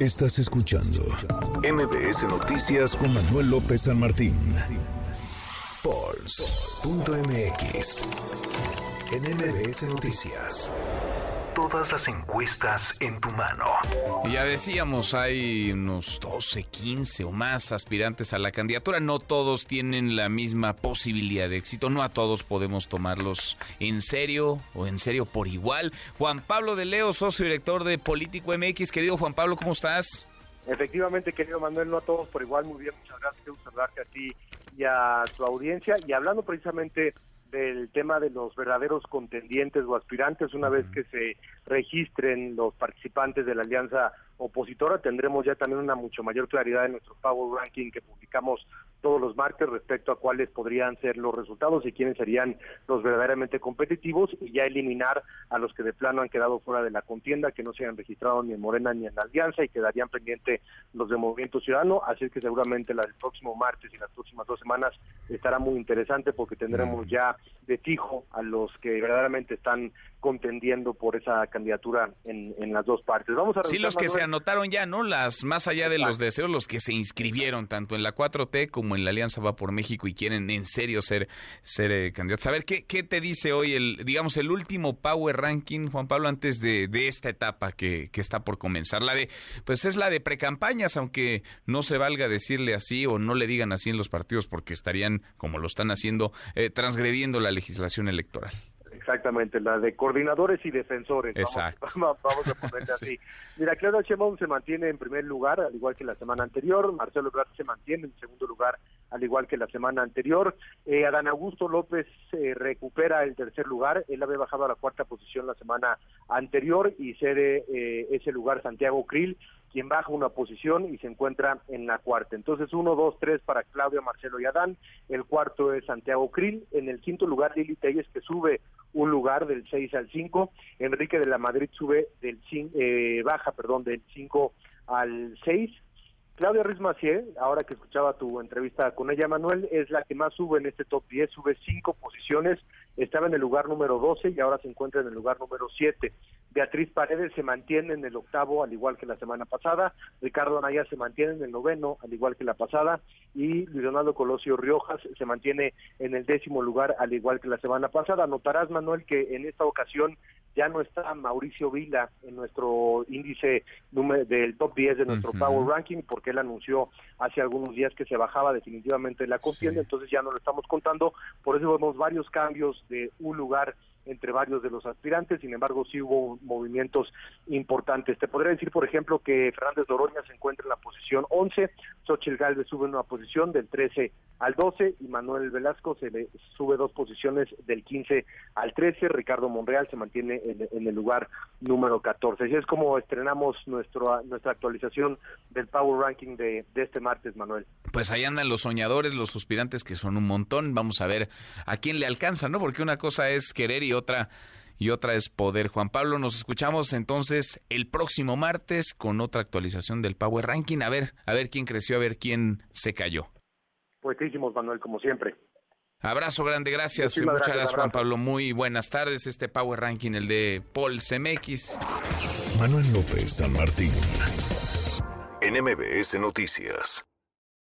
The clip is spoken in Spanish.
Estás escuchando MBS Noticias con Manuel López San Martín. Pulse.mx. En MBS Noticias. Todas las encuestas en tu mano. Y ya decíamos, hay unos 12, 15 o más aspirantes a la candidatura. No todos tienen la misma posibilidad de éxito. No a todos podemos tomarlos en serio o en serio por igual. Juan Pablo de Leo, socio director de Político MX. Querido Juan Pablo, ¿cómo estás? Efectivamente, querido Manuel, no a todos por igual. Muy bien, muchas gracias. Quiero saludarte a ti y a tu audiencia. Y hablando precisamente del tema de los verdaderos contendientes o aspirantes, una vez que se registren los participantes de la alianza opositora, tendremos ya también una mucho mayor claridad en nuestro Power Ranking que publicamos todos los martes respecto a cuáles podrían ser los resultados y quiénes serían los verdaderamente competitivos y ya eliminar a los que de plano han quedado fuera de la contienda, que no se han registrado ni en Morena ni en la Alianza y quedarían pendientes los de Movimiento Ciudadano, así que seguramente del próximo martes y las próximas dos semanas estará muy interesante porque tendremos ya de fijo a los que verdaderamente están contendiendo por esa candidatura en, en las dos partes. Vamos a sí, los que se anotaron ya, ¿no? Las más allá de los deseos, los que se inscribieron tanto en la 4T como en la Alianza Va por México y quieren en serio ser ser eh, candidatos. A ver, ¿qué, ¿qué te dice hoy el digamos el último Power Ranking, Juan Pablo, antes de, de esta etapa que, que está por comenzar? La de pues es la de precampañas, aunque no se valga decirle así o no le digan así en los partidos porque estarían como lo están haciendo eh, transgrediendo la legislación electoral. Exactamente, la de coordinadores y defensores. Exacto. Vamos, a ponerle así. Mira, Claudia Sheinbaum se mantiene en primer lugar, al igual que la semana anterior. Marcelo Ebrard se mantiene en segundo lugar, al igual que la semana anterior. Eh, Adán Augusto López eh, recupera el tercer lugar. Él había bajado a la cuarta posición la semana anterior y cede eh, ese lugar Santiago Krill quien baja una posición y se encuentra en la cuarta. Entonces, uno, dos, tres para Claudia, Marcelo y Adán. El cuarto es Santiago Krill. En el quinto lugar, Lili Telles, que sube un lugar del 6 al 5. Enrique de la Madrid sube del eh, baja, perdón, del 5 al 6. Claudia Ruiz ahora que escuchaba tu entrevista con ella, Manuel, es la que más sube en este top 10, sube cinco posiciones, estaba en el lugar número 12 y ahora se encuentra en el lugar número 7. Beatriz Paredes se mantiene en el octavo, al igual que la semana pasada. Ricardo Anaya se mantiene en el noveno, al igual que la pasada. Y Luis Donaldo Colosio Riojas se mantiene en el décimo lugar, al igual que la semana pasada. Notarás, Manuel, que en esta ocasión ya no está Mauricio Vila en nuestro índice del top 10 de nuestro Power Ranking, porque él anunció hace algunos días que se bajaba definitivamente la contienda, entonces ya no lo estamos contando. Por eso vemos varios cambios de un lugar entre varios de los aspirantes, sin embargo sí hubo movimientos importantes. Te podría decir, por ejemplo, que Fernández Doroña se encuentra en la posición 11, Xochitl Galvez sube una posición del 13 al 12 y Manuel Velasco se le sube dos posiciones del 15 al 13, Ricardo Monreal se mantiene en, el lugar número 14. Así es como estrenamos nuestro, nuestra actualización del Power Ranking de, de este martes, Manuel. Pues ahí andan los soñadores, los suspirantes que son un montón, vamos a ver a quién le alcanza, ¿no? Porque una cosa es querer y otra y otra es poder. Juan Pablo, nos escuchamos entonces el próximo martes con otra actualización del Power Ranking. A ver, a ver quién creció, a ver quién se cayó. Buenísimos, Manuel, como siempre. Abrazo grande, gracias. Muchas gracias, Juan Pablo. Muy buenas tardes. Este Power Ranking, el de Paul CMX. Manuel López San Martín. En MBS Noticias.